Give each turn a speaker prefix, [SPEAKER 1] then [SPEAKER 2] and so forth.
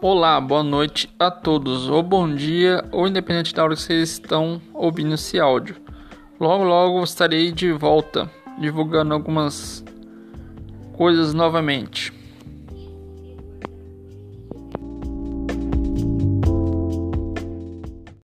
[SPEAKER 1] Olá, boa noite a todos, ou bom dia, ou independente da hora que vocês estão ouvindo esse áudio. Logo, logo estarei de volta, divulgando algumas coisas novamente.